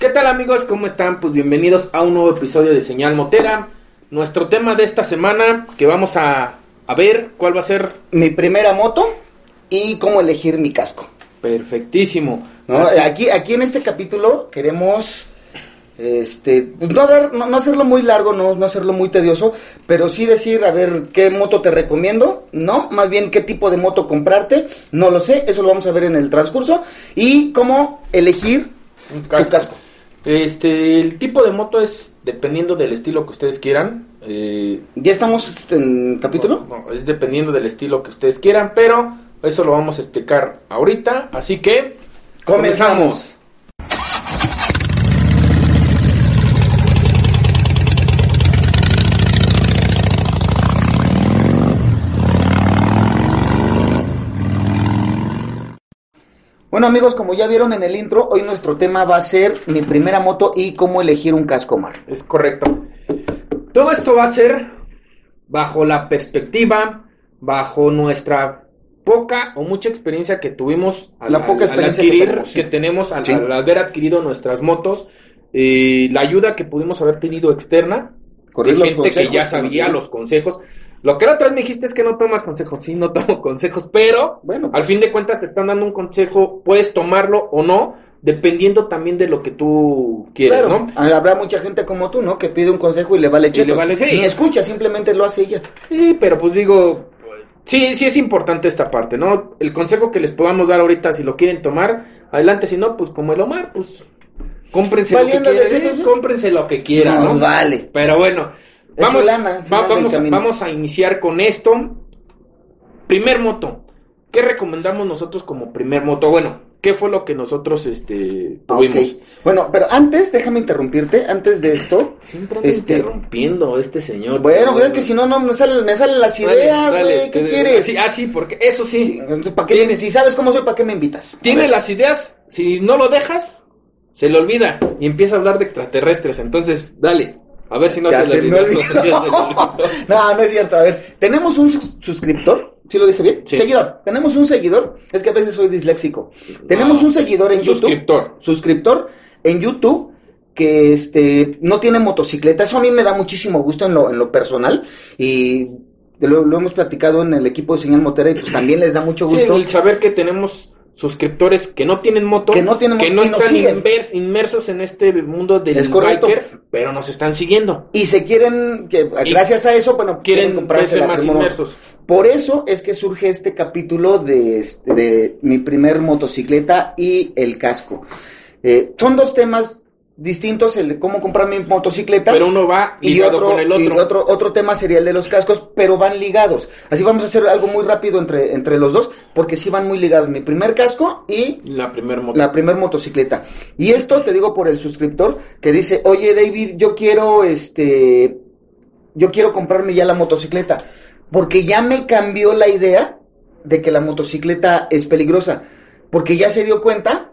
¿Qué tal amigos? ¿Cómo están? Pues bienvenidos a un nuevo episodio de Señal Motera. Nuestro tema de esta semana que vamos a, a ver cuál va a ser. Mi primera moto y cómo elegir mi casco. Perfectísimo. ¿no? Así- Aquí, aquí en este capítulo queremos este pues, no, dar- no, no hacerlo muy largo, no, no hacerlo muy tedioso, pero sí decir, a ver, qué moto te recomiendo, no, más bien qué tipo de moto comprarte, no lo sé, eso lo vamos a ver en el transcurso, y cómo elegir Un tu casco. Este, el tipo de moto es dependiendo del estilo que ustedes quieran. eh, ¿Ya estamos en capítulo? no, no, es dependiendo del estilo que ustedes quieran, pero eso lo vamos a explicar ahorita. Así que Comenzamos. Bueno amigos, como ya vieron en el intro, hoy nuestro tema va a ser mi primera moto y cómo elegir un casco mar. Es correcto. Todo esto va a ser bajo la perspectiva, bajo nuestra poca o mucha experiencia que tuvimos al, La poca al- al experiencia que adquirir, tenemos, sí. que tenemos al, Sí. al haber adquirido nuestras motos, eh, la ayuda que pudimos haber tenido externa, Correr de gente que ya sabía los consejos. Lo que la otra vez me dijiste es que no tomas consejos, sí, no tomo consejos, pero Bueno, al fin de cuentas te están dando un consejo, puedes tomarlo o no, dependiendo también de lo que tú quieres, Claro, ¿no? habrá mucha gente como tú, ¿no? Que pide un consejo y le vale cheto. le vale, sí. Ni escucha, simplemente lo hace ella. Sí, pero pues digo, sí, sí es importante esta parte, ¿no? El consejo que les podamos dar ahorita, si lo quieren tomar, adelante, si no, pues como el Omar, pues cómprense lo que quieran, sí, sí. cómprense lo que quieran, Nos ¿no? vale. Pero bueno, vamos, lana, va- vamos, a iniciar con esto. Primer moto, ¿qué recomendamos nosotros como primer moto? Bueno, ¿qué fue lo que nosotros este, Ah, tuvimos? Bueno, pero antes, déjame interrumpirte, antes de esto. Siempre Este- interrumpiendo este señor. Bueno, es que si no, no me salen, me salen las ideas, güey. ¿Qué te- quieres? Sí, ah, sí, porque eso sí. Entonces, ¿para qué me- si sabes cómo soy, ¿para qué me invitas? Tiene las ideas, si no lo dejas, se le olvida y empieza a hablar de extraterrestres. Entonces, dale, a ver si no se, le me olvidó. olvidó. Ya se le olvidó. no, no es cierto. A ver, tenemos un sus- suscriptor. ¿Sí lo dije bien? Sí. Seguidor. Tenemos un seguidor. Es que a veces soy disléxico. Tenemos No, un seguidor en YouTube. suscriptor. suscriptor en YouTube que este no tiene motocicleta. Eso a mí me da muchísimo gusto en lo, en lo personal y lo, lo hemos platicado en el equipo de Señal Motera y pues también les da mucho Sí, gusto. el saber que tenemos suscriptores que no tienen moto, Que no tienen moto no están inver- inmersos en este mundo del Es biker, pero nos están siguiendo. Y se quieren, que Y gracias a eso, bueno, quieren, Quieren comprarse la más inmersos. Por eso es que surge este capítulo de, este- de mi primer motocicleta y el casco. Eh, son dos temas distintos, el de cómo comprar mi motocicleta. Pero uno va y ligado otro, con el y otro. otro, otro tema sería el de los cascos, pero van ligados. Así vamos a hacer algo muy rápido entre, entre los dos, porque sí van muy ligados. Mi primer casco y La primer moto. la primer motocicleta. Y esto te digo por el suscriptor que dice, oye David, yo quiero este, yo quiero comprarme ya la motocicleta, porque ya me cambió la idea de que la motocicleta es peligrosa, porque ya se dio cuenta,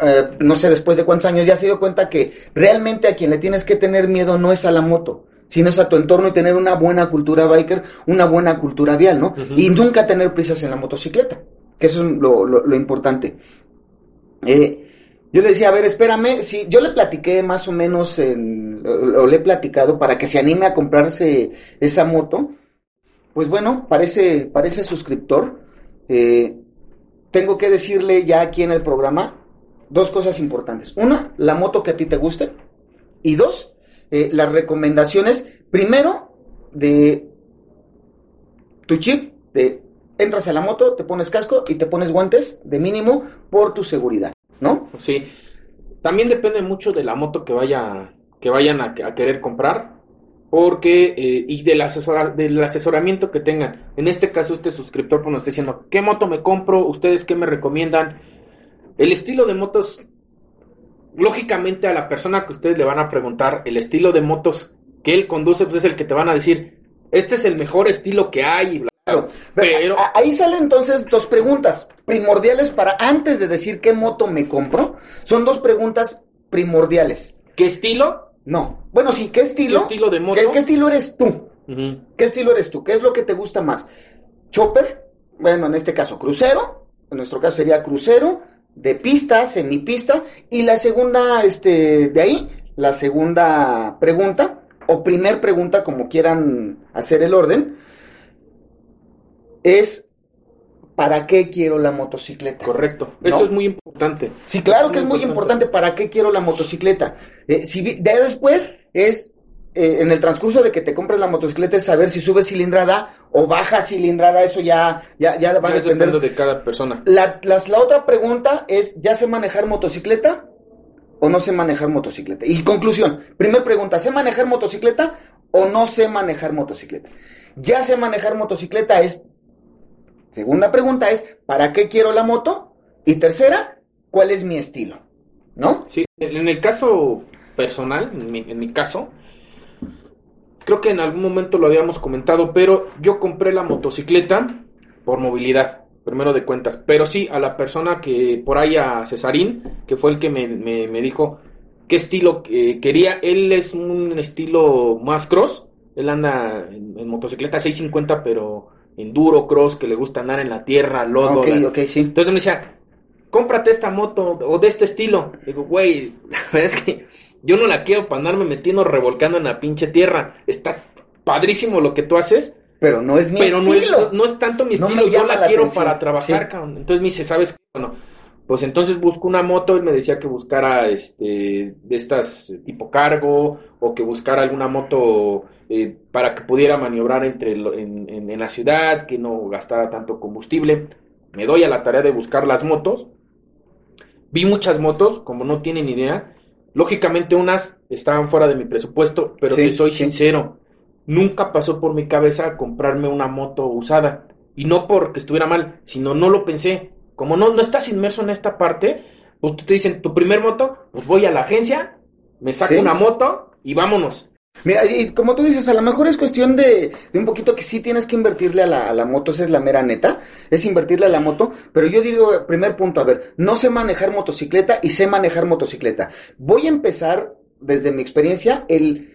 eh, no sé después de cuántos años, ya se dio cuenta que realmente a quien le tienes que tener miedo no es a la moto, sino es a tu entorno y tener una buena cultura biker, una buena cultura vial, ¿no? Y nunca tener prisas en la motocicleta, que eso es lo, lo- lo importante. Eh, yo le decía, a ver, espérame, si yo le platiqué más o menos, en, o, o le he platicado para que se anime a comprarse esa moto, pues bueno, parece, parece suscriptor. Eh, tengo que decirle ya aquí en el programa dos cosas importantes. Una, la moto que a ti te guste. Y dos, eh, las recomendaciones, primero, de tu chip, de entras a la moto, te pones casco y te pones guantes de mínimo por tu seguridad, ¿no? Sí. También depende mucho de la moto que vaya que vayan a, a querer comprar. Porque, eh, y del, asesora- del asesoramiento que tengan. En este caso, este suscriptor pues, nos está diciendo, ¿qué moto me compro? ¿Ustedes qué me recomiendan? El estilo de motos lógicamente a la persona que ustedes le van a preguntar el estilo de motos que él conduce, pues es el que te van a decir, este es el mejor estilo que hay. y bla. Claro. Pero ahí salen entonces dos preguntas primordiales para antes de decir qué moto me compro. Son dos preguntas primordiales. ¿Qué estilo? No. Bueno, sí, ¿qué estilo? ¿Qué estilo de moto? ¿Qué, qué estilo eres tú? ¿Qué estilo eres tú? ¿Qué es lo que te gusta más? ¿Chopper? Bueno, en este caso, crucero. En nuestro caso sería crucero, de pista, semipista. Y la segunda, este, de ahí, la segunda pregunta, o primer pregunta, como quieran hacer el orden, es ¿para qué quiero la motocicleta? Correcto. ¿No? Eso es muy importante. Sí, claro que es muy importante para qué quiero la motocicleta. Eh, si de después es, eh, en el transcurso de que te compres la motocicleta, es saber si sube cilindrada o baja cilindrada, eso ya, ya, ya va a depender. depende de cada persona. La, las- la otra pregunta es, ¿ya sé manejar motocicleta o no sé manejar motocicleta? Y conclusión, primer pregunta, ¿sé manejar motocicleta o no sé manejar motocicleta? Ya sé manejar motocicleta es, segunda pregunta es, ¿para qué quiero la moto? Y tercera, ¿cuál es mi estilo? ¿No? Sí, en el caso personal, en mi, en mi caso, creo que en algún momento lo habíamos comentado, pero yo compré la motocicleta por movilidad, primero de cuentas. Pero sí, a la persona que por ahí, a Cesarín, que fue el que me, me- me dijo qué estilo eh, quería, él es un estilo más cross, él anda en, en motocicleta 650, pero enduro cross, que le gusta andar en la tierra, lodo. ok, la- ok, sí. entonces me decía, cómprate esta moto o de este estilo. Digo, güey, la verdad es que yo no la quiero para andarme metiendo revolcando en la pinche tierra. Está padrísimo lo que tú haces, Pero no es mi pero no es, estilo. no, no es tanto mi No estilo, yo la, la quiero atención, para trabajar, sí. cabrón. Entonces me dice, ¿sabes qué? Bueno, pues entonces busco una moto, él me decía que buscara este de estas eh, tipo cargo o que buscara alguna moto eh, para que pudiera maniobrar entre lo- en, en- en la ciudad, que no gastara tanto combustible. Me doy a la tarea de buscar las motos. Vi muchas motos, como no tienen idea. Lógicamente unas estaban fuera de mi presupuesto, pero Sí, te soy sí. sincero, nunca pasó por mi cabeza comprarme una moto usada. Y no porque estuviera mal, sino no lo pensé. Como no, no estás inmerso en esta parte, pues tú te dicen, tu primer moto, pues voy a la agencia, me saco Sí. una moto y vámonos. Mira, y como tú dices, a lo mejor es cuestión de, de un poquito que sí tienes que invertirle a la, a la moto, esa es la mera neta, es invertirle a la moto, pero yo digo, primer punto, a ver, no sé manejar motocicleta y sé manejar motocicleta. Voy a empezar, desde mi experiencia, el,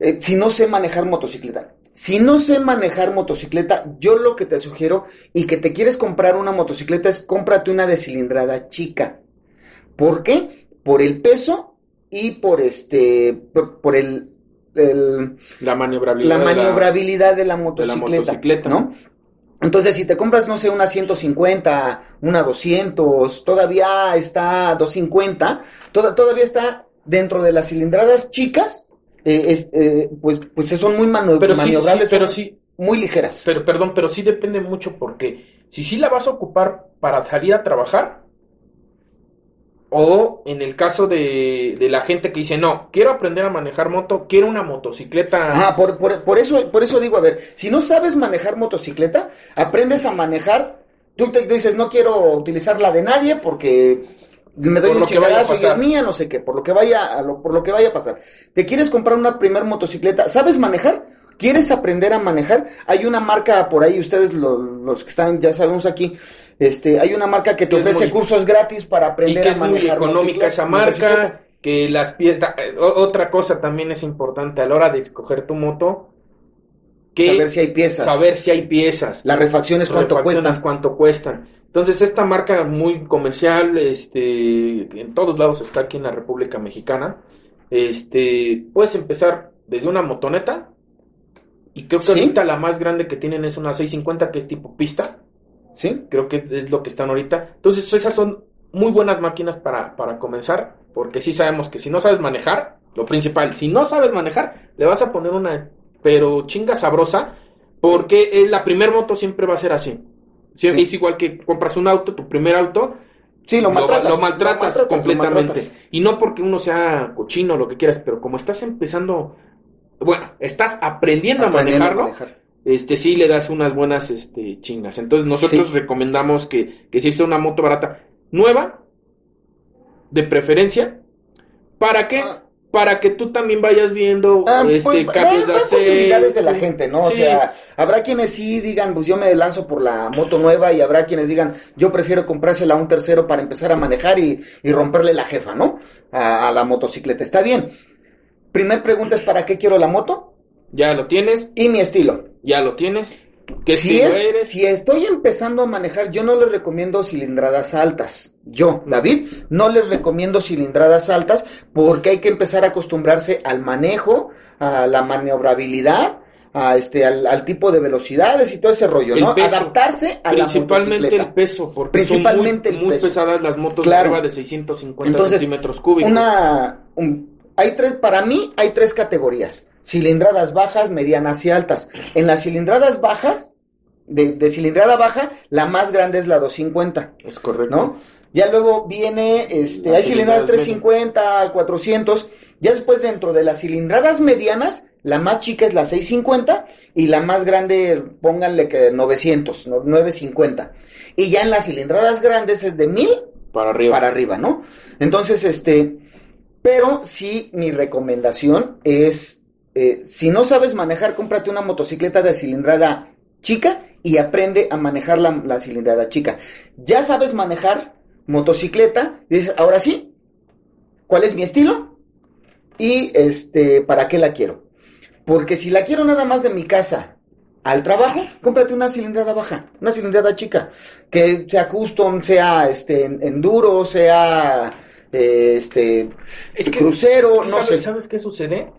eh, si no sé manejar motocicleta. Si no sé manejar motocicleta, yo lo que te sugiero y que te quieres comprar una motocicleta es cómprate una de cilindrada chica. ¿Por qué? Por el peso y por este, por, por el, el, La maniobrabilidad. la de maniobrabilidad de la motocicleta, motocicleta. ¿no? Entonces, si te compras, no sé, una 150, una 200, todavía está 250, toda- todavía está dentro de las cilindradas chicas, eh, es, eh, pues, pues son muy Pero sí, maniobrables, sí, pero sí, muy ligeras. pero perdón, pero sí depende mucho porque si sí la vas a ocupar para salir a trabajar, o en el caso de, de la gente que dice, no, quiero aprender a manejar moto, quiero una motocicleta. Ah, por, por, por eso, por eso digo, a ver, si no sabes manejar motocicleta, aprendes a manejar, tú te dices, no quiero utilizar la de nadie porque me doy Por un chingadazo y es mía, no sé qué, por lo que vaya, a lo, por lo que vaya a pasar. ¿Te quieres comprar una primer motocicleta? ¿Sabes manejar? ¿Quieres aprender a manejar? Hay una marca por ahí, ustedes lo- los que están, ya sabemos aquí, este, hay una marca que te Que ofrece muy- cursos gratis para y aprender que a es muy manejar económica esa marca, que las piezas... Otra cosa también es importante a la hora de escoger tu moto, que Saber si hay piezas. saber si hay piezas. Las refacciones cuánto refacciones, cuestan. cuánto cuestan. Entonces, esta marca muy comercial, este, en todos lados está aquí en la República Mexicana. Este, puedes empezar desde una motoneta. Y creo que Sí. ahorita la más grande que tienen es una 650 que es tipo pista. ¿Sí? Creo que es lo que están ahorita. Entonces, esas son muy buenas máquinas para, para comenzar. Porque sí sabemos que si no sabes manejar, lo principal, si no sabes manejar, le vas a poner una, pero chinga sabrosa. Porque la primer moto siempre va a ser así. Sí, Sí. Es igual que compras un auto, tu primer auto, Sí, lo maltratas. lo maltratas lo completamente. maltratas. Y no porque uno sea cochino, lo que quieras, pero como estás empezando, bueno, estás aprendiendo, Aprendiendo a manejarlo, manejar. este sí le das unas buenas este chingas. Entonces nosotros Sí. recomendamos que, que si es una moto barata, nueva, de preferencia, ¿Para qué? Ah. Para que tú también vayas viendo Ah, este, pues, cambios de va posibilidades de la gente, ¿no? O sea, habrá quienes sí digan, pues yo me lanzo por la moto nueva y habrá quienes digan, yo prefiero comprársela a un tercero para empezar a manejar y, y romperle la jefa, ¿no? A, a la motocicleta. Está bien. Primer pregunta es, ¿para qué quiero la moto? ya lo tienes, Y mi estilo. ya lo tienes. ¿Qué si, estilo es- eres? si estoy empezando a manejar, yo no les recomiendo cilindradas altas. Yo, David, no les recomiendo cilindradas altas porque hay que empezar a acostumbrarse al manejo, a la maniobrabilidad, a este, al, al tipo de velocidades y todo ese rollo, El ¿no? peso. Adaptarse a la Principalmente el peso, porque Principalmente son el muy, muy peso. pesadas las motos Claro. arriba de 650 Entonces, centímetros cúbicos. Una, un- hay tres, para mí hay tres categorías. Cilindradas bajas, medianas y altas. En las cilindradas bajas, de, de cilindrada baja, la más grande es la 250. Es correcto. ¿no? Ya luego viene, este, Las hay cilindradas cilindradas 350, 400. Ya después dentro de las cilindradas medianas, la más chica es la 650 y la más grande, pónganle que 900, no- 950. Y ya en las cilindradas grandes es de 1000 Para arriba. para arriba, ¿no? Entonces, este, pero sí mi recomendación es, eh, si no sabes manejar, cómprate una motocicleta de cilindrada chica y aprende a manejar la, la cilindrada chica. Ya sabes manejar motocicleta, dices, ahora sí, ¿cuál es mi estilo? Y este, ¿para qué la quiero? Porque si la quiero nada más de mi casa al trabajo, cómprate una cilindrada baja, una cilindrada chica, que sea custom, sea este en- enduro, sea este Es que- crucero, no ¿sabes, sé. ¿Sabes qué sucede?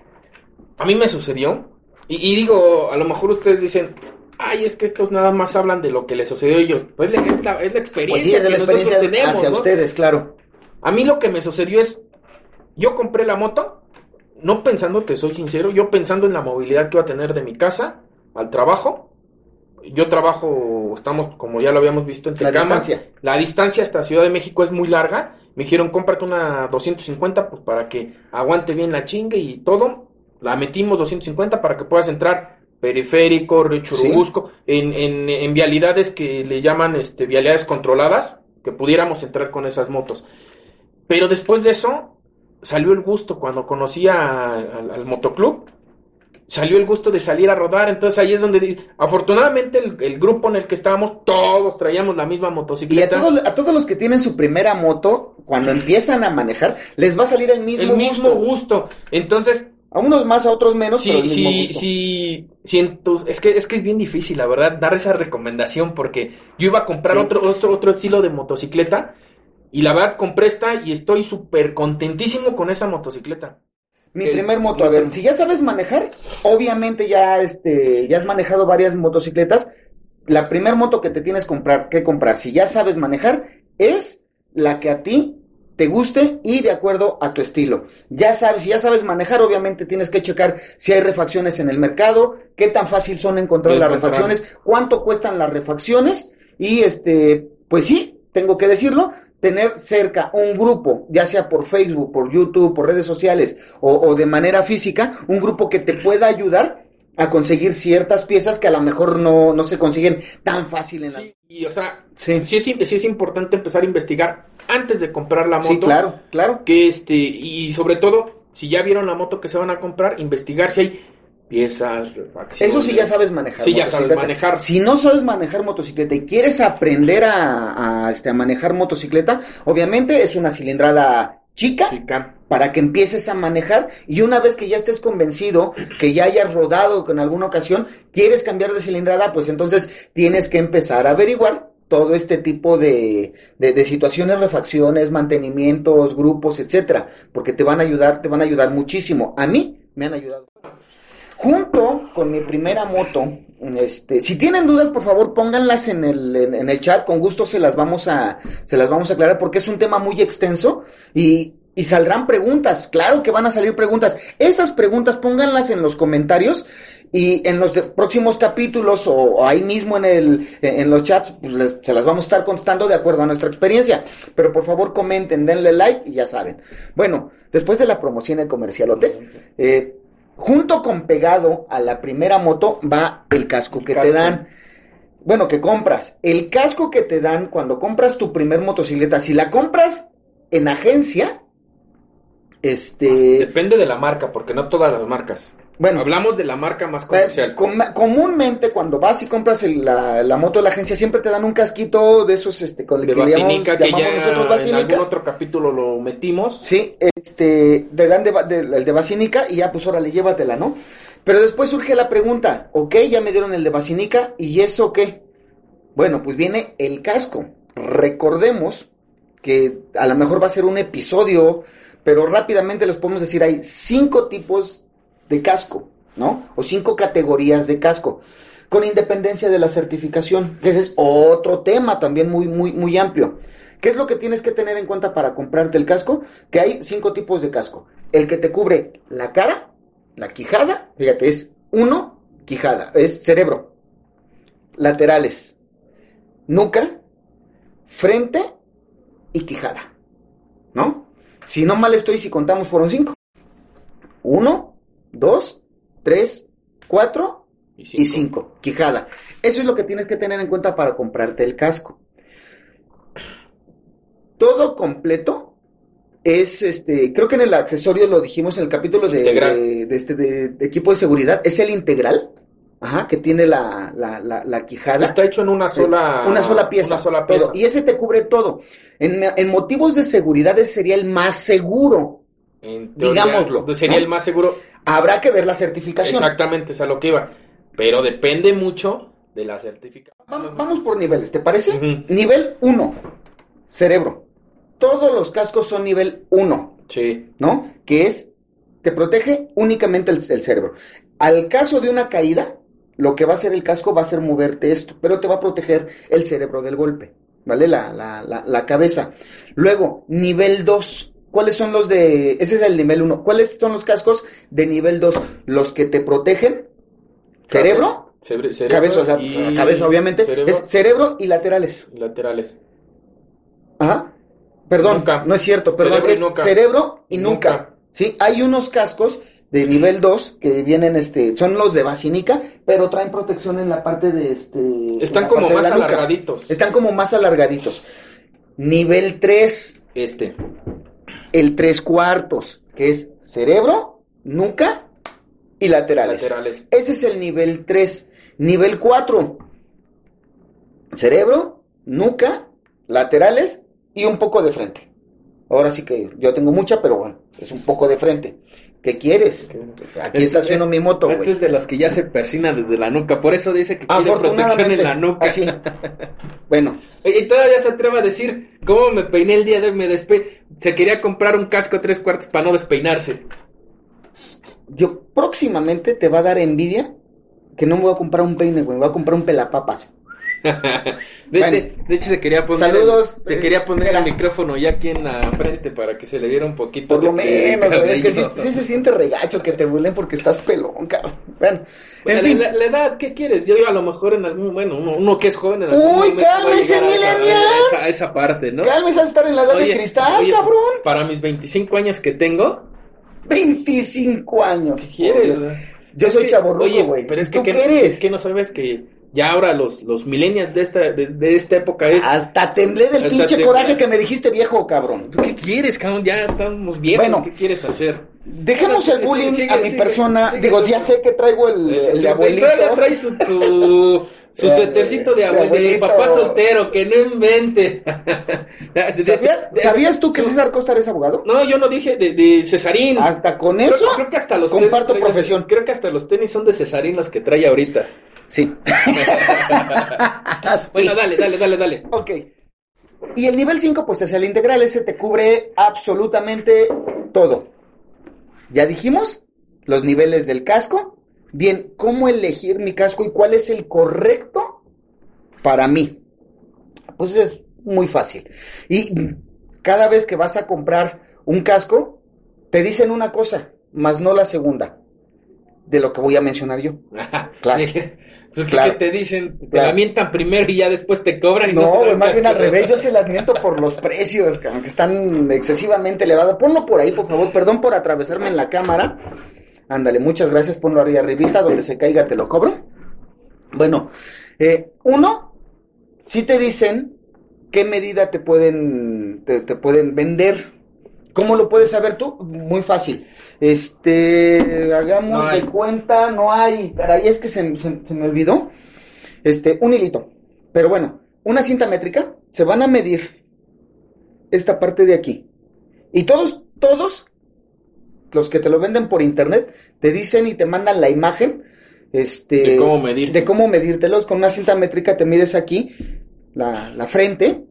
A mí me sucedió. Y, y digo, a lo mejor ustedes dicen, ay, es que estos nada más hablan de lo que les sucedió y yo. Pues es la, es la- es la experiencia Pues sí, es de la que nosotros experiencia tenemos. hacia ¿no? ustedes, claro. A mí lo que me sucedió es, yo compré la moto, no pensando, te soy sincero, yo pensando en la movilidad que iba a tener de mi casa al trabajo. Yo trabajo, estamos, como ya lo habíamos visto, en La Tecama. distancia. La distancia hasta Ciudad de México es muy larga. Me dijeron, cómprate una 250, pues para que aguante bien la chingue y todo. La metimos 250 para que puedas entrar periférico, Río Churubusco, en, en, en vialidades que le llaman este, vialidades controladas, que pudiéramos entrar con esas motos. Pero después de eso, salió el gusto cuando conocí a- al, al motoclub. Salió el gusto de salir a rodar, entonces ahí es donde, afortunadamente, el, el grupo en el que estábamos, todos traíamos la misma Y a motocicleta. todos, a todos los que tienen su primera moto, cuando empiezan a manejar, les va a salir el mismo, el mismo gusto. Entonces, A unos más, a otros menos, pero el sí, mismo sí, gusto. sí, sí, en tus- es que es que es bien difícil, la verdad, dar esa recomendación porque yo iba a comprar Sí. otro, otro, otro estilo de motocicleta y la verdad compré esta y estoy súper contentísimo con esa motocicleta. Mi El- primer moto, a ver, si ya sabes manejar, obviamente ya este, ya has manejado varias motocicletas. La primer moto que te tienes comprar, que comprar, si ya sabes manejar, es la que a ti te guste y de acuerdo a tu estilo. Ya sabes, si ya sabes manejar, obviamente tienes que checar si hay refacciones en el mercado, qué tan fácil son encontrar las refacciones, cuánto cuestan las refacciones y este, pues sí, tengo que decirlo, tener cerca un grupo, ya sea por Facebook, por YouTube, por redes sociales o, o de manera física, un grupo que te pueda ayudar a conseguir ciertas piezas que a lo mejor no, no se consiguen tan fácil en la... Sí, y o sea, Sí, sí es, sí es importante empezar a investigar antes de comprar la moto. sí, claro, claro. Que este, y sobre todo, si ya vieron la moto que se van a comprar, investigar si hay piezas, refacciones. Eso sí ya sabes manejar. Sí, ya sabes manejar. Si no sabes manejar motocicleta y quieres aprender a, a, este, a manejar motocicleta, obviamente es una cilindrada chica Chica. para que empieces a manejar y una vez que ya estés convencido, que ya hayas rodado en alguna ocasión, quieres cambiar de cilindrada, pues entonces tienes que empezar a averiguar todo este tipo de, de, de situaciones, refacciones, mantenimientos, grupos, etcétera, porque te van a ayudar, te van a ayudar muchísimo. A mí me han ayudado. Junto con mi primera moto, este, si tienen dudas, por favor, pónganlas en el, en, el chat, con gusto se las vamos a, se las vamos a aclarar, porque es un tema muy extenso y, y saldrán preguntas, claro que van a salir preguntas. Esas preguntas pónganlas en los comentarios y en los de- próximos capítulos o, ahí mismo en el, en los chats, pues se las vamos a estar contestando de acuerdo a nuestra experiencia. Pero por favor comenten, denle like y ya saben. Bueno, después de la promoción de comercialote, eh, junto con pegado a la primera moto va el casco que te dan. Bueno, que compras. El casco que te dan cuando compras tu primer motocicleta, si la compras en agencia, Este, Depende de la marca, porque no todas las marcas. Bueno, Hablamos de la marca más Eh, comercial. com- comúnmente cuando vas y compras el- la, la moto de la agencia siempre te dan un casquito de esos este con el de que llamamos, Basinica, que llamamos ya nosotros en Basínica. algún otro capítulo lo metimos. Sí, este, te dan de, el de Basínica y ya pues órale, llévatela, ¿no? Pero después surge la pregunta, ok, ya me dieron el de Basínica y eso qué? Bueno, pues viene el casco. Recordemos que a lo mejor va a ser un episodio, pero rápidamente les podemos decir, hay cinco tipos de casco, ¿no? O cinco categorías de casco, con independencia de la certificación. Ese es otro tema también muy, muy, muy amplio. ¿Qué es lo que tienes que tener en cuenta para comprarte el casco? Que hay cinco tipos de casco. El que te cubre la cara, la quijada, fíjate, es uno, quijada, es cerebro, laterales, nuca, frente y quijada, ¿no? Si no mal estoy, si contamos, fueron cinco. Uno, dos, tres, cuatro y cinco, quijada. Eso es lo que tienes que tener en cuenta para comprarte el casco. Todo completo es este, creo que en el accesorio lo dijimos en el capítulo de, Integral. de- de este de, equipo de seguridad, es el integral, ajá, que tiene la, la, la, la quijada. Está hecho en una sola, Una sola pieza. Una sola todo. pieza. Y ese te cubre todo. En, en motivos de seguridad ese sería el más seguro. Digámoslo, Sería ¿no? el más seguro. Habrá que ver la certificación. Exactamente, es a lo que iba. Pero depende mucho de la certificación. Va- Vamos por niveles, ¿te parece? Nivel 1, cerebro. Todos los cascos son nivel 1, Sí. ¿no? Que es, te protege únicamente el, el cerebro. Al caso de una caída, lo que va a hacer el casco va a ser moverte esto, pero te va a proteger el cerebro del golpe, ¿vale? La, la, la, la cabeza. Luego, nivel 2. ¿Cuáles son los de... Ese es el nivel 1. ¿Cuáles son los cascos de nivel 2? Los que te protegen cerebro, cabeza, o sea, y- cabeza obviamente, cerebro es cerebro y laterales. laterales. Ajá. Perdón, Nuca. no es cierto, perdón, Cerebro y es nuca. cerebro y nuca. Nuca. Sí, hay unos cascos de nivel 2 que vienen, este, son los de Basínica, pero traen protección en la parte de este. Están como más alargaditos. Están como más alargaditos. Nivel 3, Este. El 3 cuartos, que es cerebro, nuca y laterales. Laterales. Ese es el nivel 3. Nivel 4. Cerebro, nuca, laterales y un poco de frente. Ahora sí que yo tengo mucha, pero bueno, es un poco de frente. ¿Qué quieres? Aquí Este es- mi moto, Este güey. es de los que ya se persina desde la nuca. Por eso dice que quiere protección en la nuca. así. Bueno, Y todavía se atreve a decir, ¿cómo me peiné el día de hoy? Me despe... Se quería comprar un casco tres cuartos para no despeinarse. yo próximamente te va a dar envidia que no me voy a comprar un peine, güey, me voy a comprar un pelapapas. De, Bueno. de- de hecho, se quería poner, Saludos, el, se eh, quería poner mira. el micrófono ya aquí en la frente para que se le viera un poquito. Por lo menos, güey, es que sí, se siente regacho que te burlen porque estás pelón, cabrón. Bueno, en fin. la, la edad, ¿qué quieres? Yo, yo a lo mejor en algún, bueno, uno, uno que es joven en algún Uy, cálmese, a esa- esa, parte, ¿no? Cálmese a estar en la edad de cristal, oye, cabrón. Para mis 25 años que tengo, 25 años. ¿qué quieres? Yo soy chaborruco, güey. pero es que, ¿Tú ¿qué, qué eres? es que no sabes que ya ahora los, los millennials de esta, de, de esta época es... Hasta temblé del Hasta pinche coraje que me dijiste viejo, cabrón. ¿Qué quieres, cabrón? Ya estamos viejos, Bueno. ¿qué quieres hacer? Dejemos el bullying sigue, a mi sigue, persona. Digo, ya sé que traigo el, el de abuelito. Trae su, su, su De- suétercito de, de abue- de papá soltero, que no invente. ¿Sabía- ¿Sabías tú que Su- César Costa es abogado? No, yo no dije de, de Cesarín. Hasta con Creo, eso. creo que hasta los comparto tenis profesión. Creo que hasta los tenis son de Cesarín los que trae ahorita. Sí. Sí. Bueno, dale, dale, dale, dale. Ok. Y el nivel 5, pues es el integral. Ese te cubre absolutamente todo. Ya dijimos los niveles del casco. Bien, ¿cómo elegir mi casco y cuál es el correcto para mí? Pues es muy fácil. Y cada vez que vas a comprar un casco, te dicen una cosa, más no la segunda, de lo que voy a mencionar yo. Claro. ¿Pero qué- Claro. te dicen? Te Claro. la mientan primero y ya después te cobran. Y no, No, más bien al revés, yo se las miento por los precios, que están excesivamente elevados. Ponlo por ahí, por favor, perdón por atravesarme en la cámara. Ándale, muchas gracias, ponlo arriba arribita, donde se caiga te lo cobro. Bueno, eh, uno, si te dicen qué medida te pueden, te, te pueden vender. ¿Cómo lo puedes saber tú? Muy fácil. Este, hagamos No de cuenta, no hay, caray, es que se, se- se me olvidó. Este, un hilito. Pero bueno, una cinta métrica, se van a medir esta parte de aquí. Y todos, todos los que te lo venden por internet te dicen y te mandan la imagen este, De cómo medir. de cómo medírtelo. Con una cinta métrica te mides aquí la, la frente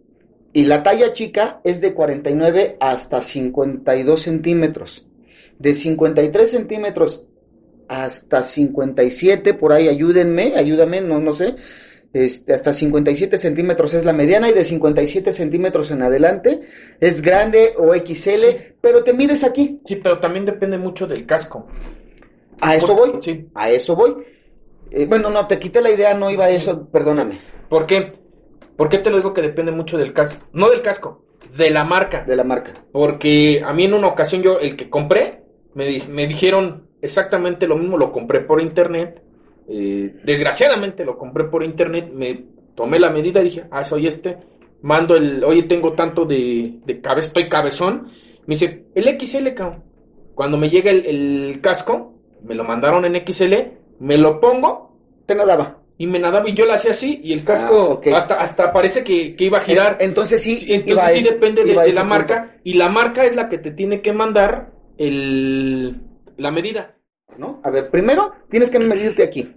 y la talla chica es de 49 hasta 52 centímetros. De 53 centímetros hasta 57, por ahí ayúdenme, ayúdame, no, no sé. Este, hasta 57 centímetros es la mediana y de 57 centímetros en adelante es grande o XL, Sí. pero te mides aquí. Sí, pero también depende mucho del casco. A eso voy. Sí. A eso voy. Eh, bueno, no, te quité la idea, no iba a eso, perdóname. ¿Por qué? ¿Por qué te lo digo que depende mucho del casco? No del casco, de la marca. De la marca. Porque a mí en una ocasión yo, el que compré, me, di- me dijeron exactamente lo mismo, lo compré por internet. eh, desgraciadamente lo compré por internet, me tomé la medida y dije, ah, soy este, mando el, oye, tengo tanto de, de cabeza, estoy cabezón. Me dice, el XL, cabrón. Cuando me llega el, el casco, me lo mandaron en XL, me lo pongo Te nadaba. Y me nadaba y yo lo hacía así y el casco Ah, hasta, hasta parece que, que iba a girar. Entonces sí, Sí, entonces sí ese- depende de, la punto. marca y la marca es la que te tiene que mandar el, la medida. ¿no? A ver, primero tienes que medirte aquí.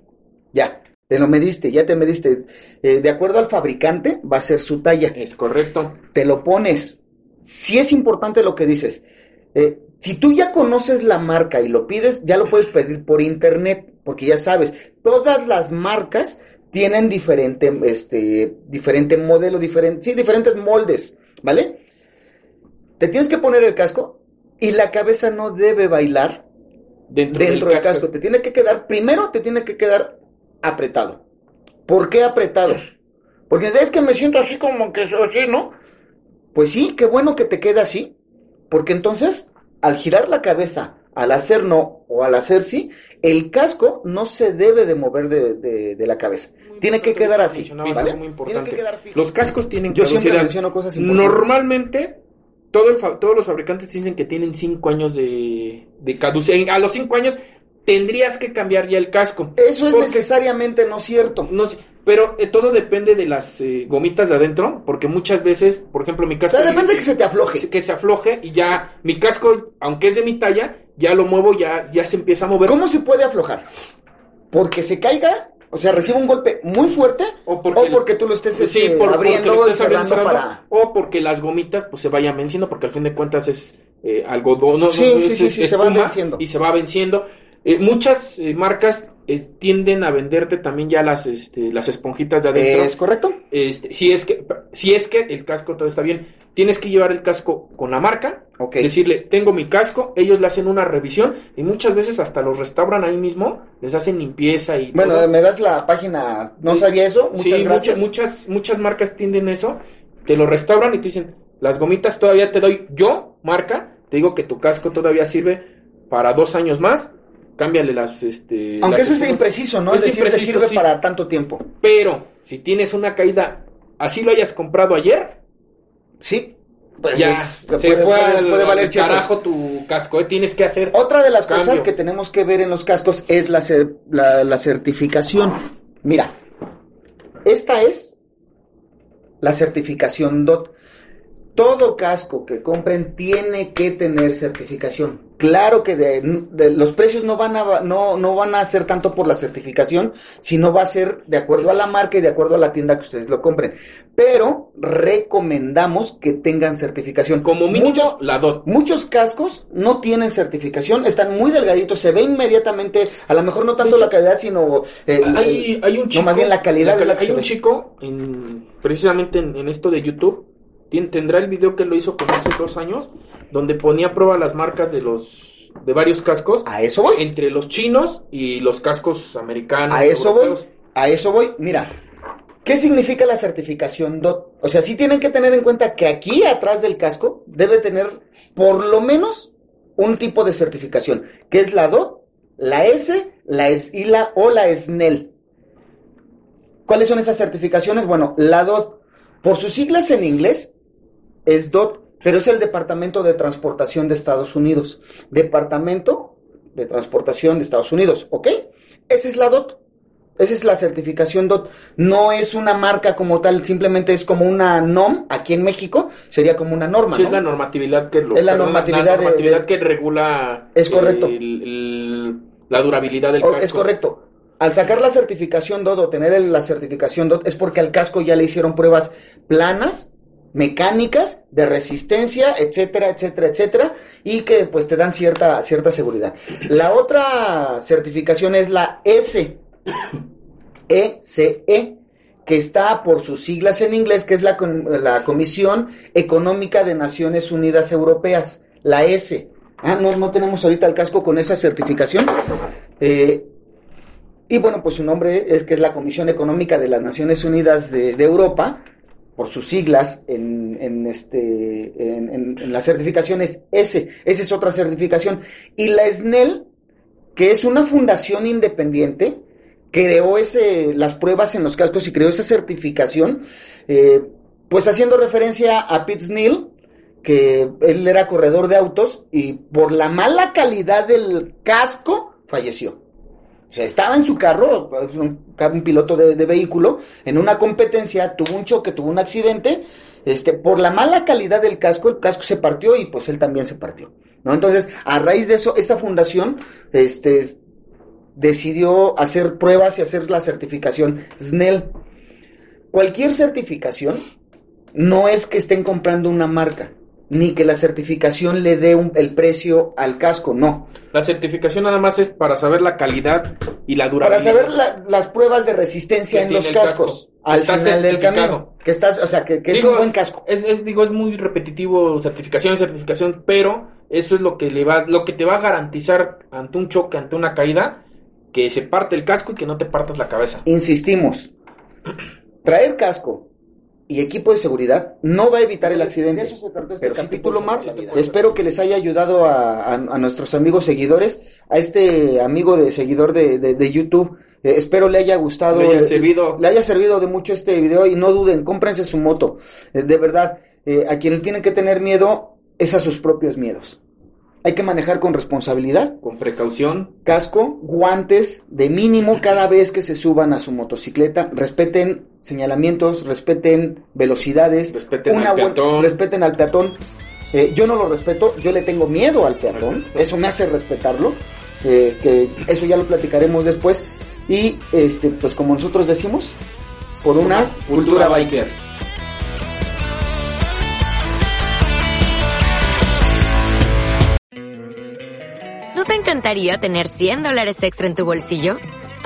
Ya, te lo mediste, ya te mediste. Eh, de acuerdo al fabricante, va a ser su talla. Es correcto. Te lo pones. Si es importante lo que dices. Eh, si tú ya conoces la marca y lo pides, ya lo puedes pedir por internet, porque ya sabes, todas las marcas tienen diferente, este, diferente modelo, diferente, sí, diferentes moldes, ¿vale? Te tienes que poner el casco y la cabeza no debe bailar Dentro, dentro del casco. Te tiene que quedar, primero te tiene que quedar apretado. ¿Por qué apretado? Porque es que me siento así como que así, ¿no? Pues sí, qué bueno que te quede así. Porque entonces, al girar la cabeza, al hacer no o al hacer sí, el casco no se debe de mover de, de- de la cabeza. Tiene que quedar así. ¿vale? muy Tiene importante. que quedar fijo. Los cascos tienen Yo siempre menciono cosas importantes. Normalmente, todo el fa- todos los fabricantes dicen que tienen 5 años de, de caducidad. A los 5 años tendrías que cambiar ya el casco. Eso es necesariamente no cierto. No sé, pero eh, todo depende de las eh, gomitas de adentro, porque muchas veces, por ejemplo, mi O casco... sea, depende que se te afloje. que se afloje y ya mi casco, aunque es de mi talla, ya lo muevo, ya, ya se empieza a mover. ¿Cómo se puede aflojar? Porque se caiga, o sea, reciba un golpe muy fuerte, O porque, o porque tú lo estés sí, este, por- abriendo lo estés abriendo, cerrando cerrando, para... o porque las gomitas pues se vayan venciendo, porque al fin de cuentas es eh, algodón, no, Sí, no, sí, es- sí, es se va venciendo. y se va venciendo. Eh, muchas eh, marcas eh, tienden a venderte también ya las, este, las esponjitas de adentro. ¿Es correcto? Este, si es que, si es que el casco todo está bien, tienes que llevar el casco con la marca, Ok. decirle, tengo mi casco, ellos le hacen una revisión y muchas veces hasta los restauran ahí mismo, les hacen limpieza y Bueno, todo. me das la página, no Sí. sabía eso, muchas Sí, gracias. muchas, muchas, muchas marcas tienden eso, te lo restauran y te dicen, las gomitas todavía te doy yo, marca, te digo que tu casco todavía sirve para dos años más, cámbiale las, este... Aunque las eso es impreciso, ¿no? Es Es decir, te impreciso, sirve sí. para tanto tiempo. Pero, si tienes una caída, así lo hayas comprado ayer, Sí. Pues ya se puede- fue puede- al, puede al valer chetos. carajo tu casco, ¿eh? tienes que hacer... Otra de las Cambio. cosas que tenemos que ver en los cascos es la, cer- la, la certificación. Mira, esta es la certificación DOT. Todo casco que compren tiene que tener certificación. Claro que de, de- los precios no van, a, no, no van a ser tanto por la certificación, sino va a ser de acuerdo a la marca y de acuerdo a la tienda que ustedes lo compren. Pero recomendamos que tengan certificación. Como mínimo, Muchos- la DOT. Muchos cascos no tienen certificación, están muy delgaditos, se ve inmediatamente, a lo mejor no tanto De hecho, la calidad, sino el- Hay, el- hay un chico. no, más bien la calidad la es la que hay se un ve. chico, en, precisamente en, en esto de YouTube, tendrá el video que lo hizo como hace dos años, donde ponía a prueba las marcas de los de varios cascos a eso voy, entre los chinos y los cascos americanos. a eso voy, a eso voy. Mira, ¿qué significa la certificación DOT? O sea, sí tienen que tener en cuenta que aquí atrás del casco debe tener por lo menos un tipo de certificación, que es la DOT, la S, la SILA o la SNEL. ¿Cuáles son esas certificaciones? Bueno, la DOT, por sus siglas en inglés, es DOT pero es el Departamento de Transportación de Estados Unidos. Departamento de Transportación de Estados Unidos, ¿ok? Esa es la DOT. Esa es la certificación DOT. No es una marca como tal, simplemente es como una NOM aquí en México, sería como una norma. Sí, ¿no? es la normatividad que lo, Es la normatividad de- normatividad de- que regula Es correcto. el- el- la durabilidad del casco. Es correcto. Al sacar la certificación DOT o tener la certificación DOT es porque al casco ya le hicieron pruebas planas, mecánicas, de resistencia, etcétera, etcétera, etcétera, y que pues te dan cierta, cierta seguridad. La otra certificación es la S, ECE, que está por sus siglas en inglés, que es la, la Comisión Económica de Naciones Unidas Europeas, la S. Ah, no, no tenemos ahorita el casco con esa certificación. Eh, y bueno, pues su nombre es que es la Comisión Económica de las Naciones Unidas de Europa, por sus siglas en, en este, en, en- en S. Esa es otra certificación. Y la SNEL, que es una fundación independiente, creó ese, las pruebas en los cascos y creó esa certificación, eh, pues haciendo referencia a Pete Snell, que él era corredor de autos y por la mala calidad del casco falleció. O sea, estaba en su carro, un, piloto de, de vehículo, en una competencia, tuvo un choque, tuvo un accidente, este, por la mala calidad del casco, el casco se partió y pues él también se partió. ¿no? Entonces, a raíz de eso, esa fundación, este, es- decidió hacer pruebas y hacer la certificación SNEL. Cualquier certificación no es que estén comprando una marca, ni que la certificación le dé un- el precio al casco, no. La certificación nada más es para saber la calidad y la Para durabilidad. saber la- las pruebas de resistencia en los cascos casco. al final del camino. Que estás, o sea, que, que es un buen casco. Es, es, digo, es muy repetitivo certificación, certificación, pero eso es lo que le va, lo que te va a garantizar ante un choque, ante una caída, que se parte el casco y que no te partas la cabeza. Insistimos, traer casco y equipo de seguridad no va a evitar el accidente. De eso se trata este Pero capítulo, Mar. Espero que les haya ayudado a, a- a nuestros amigos seguidores, a este amigo de seguidor de, de- de YouTube. Eh, espero le haya gustado, Le haya eh, servido. le haya servido de mucho este video y no duden, cómprense su moto. Eh, de verdad, eh, a quien le tienen que tener miedo es a sus propios miedos. Hay que manejar con responsabilidad, Con precaución, casco, guantes de mínimo cada vez que se suban a su motocicleta. Respeten señalamientos, respeten velocidades, Respeten al buen- peatón. respeten al peatón. Eh, yo no lo respeto, yo le tengo miedo al peatón, eso me hace respetarlo, eh, que eso ya lo platicaremos después. Y este, pues como nosotros decimos, por una cultura biker. ¿No te encantaría tener 100 dólares extra en tu bolsillo?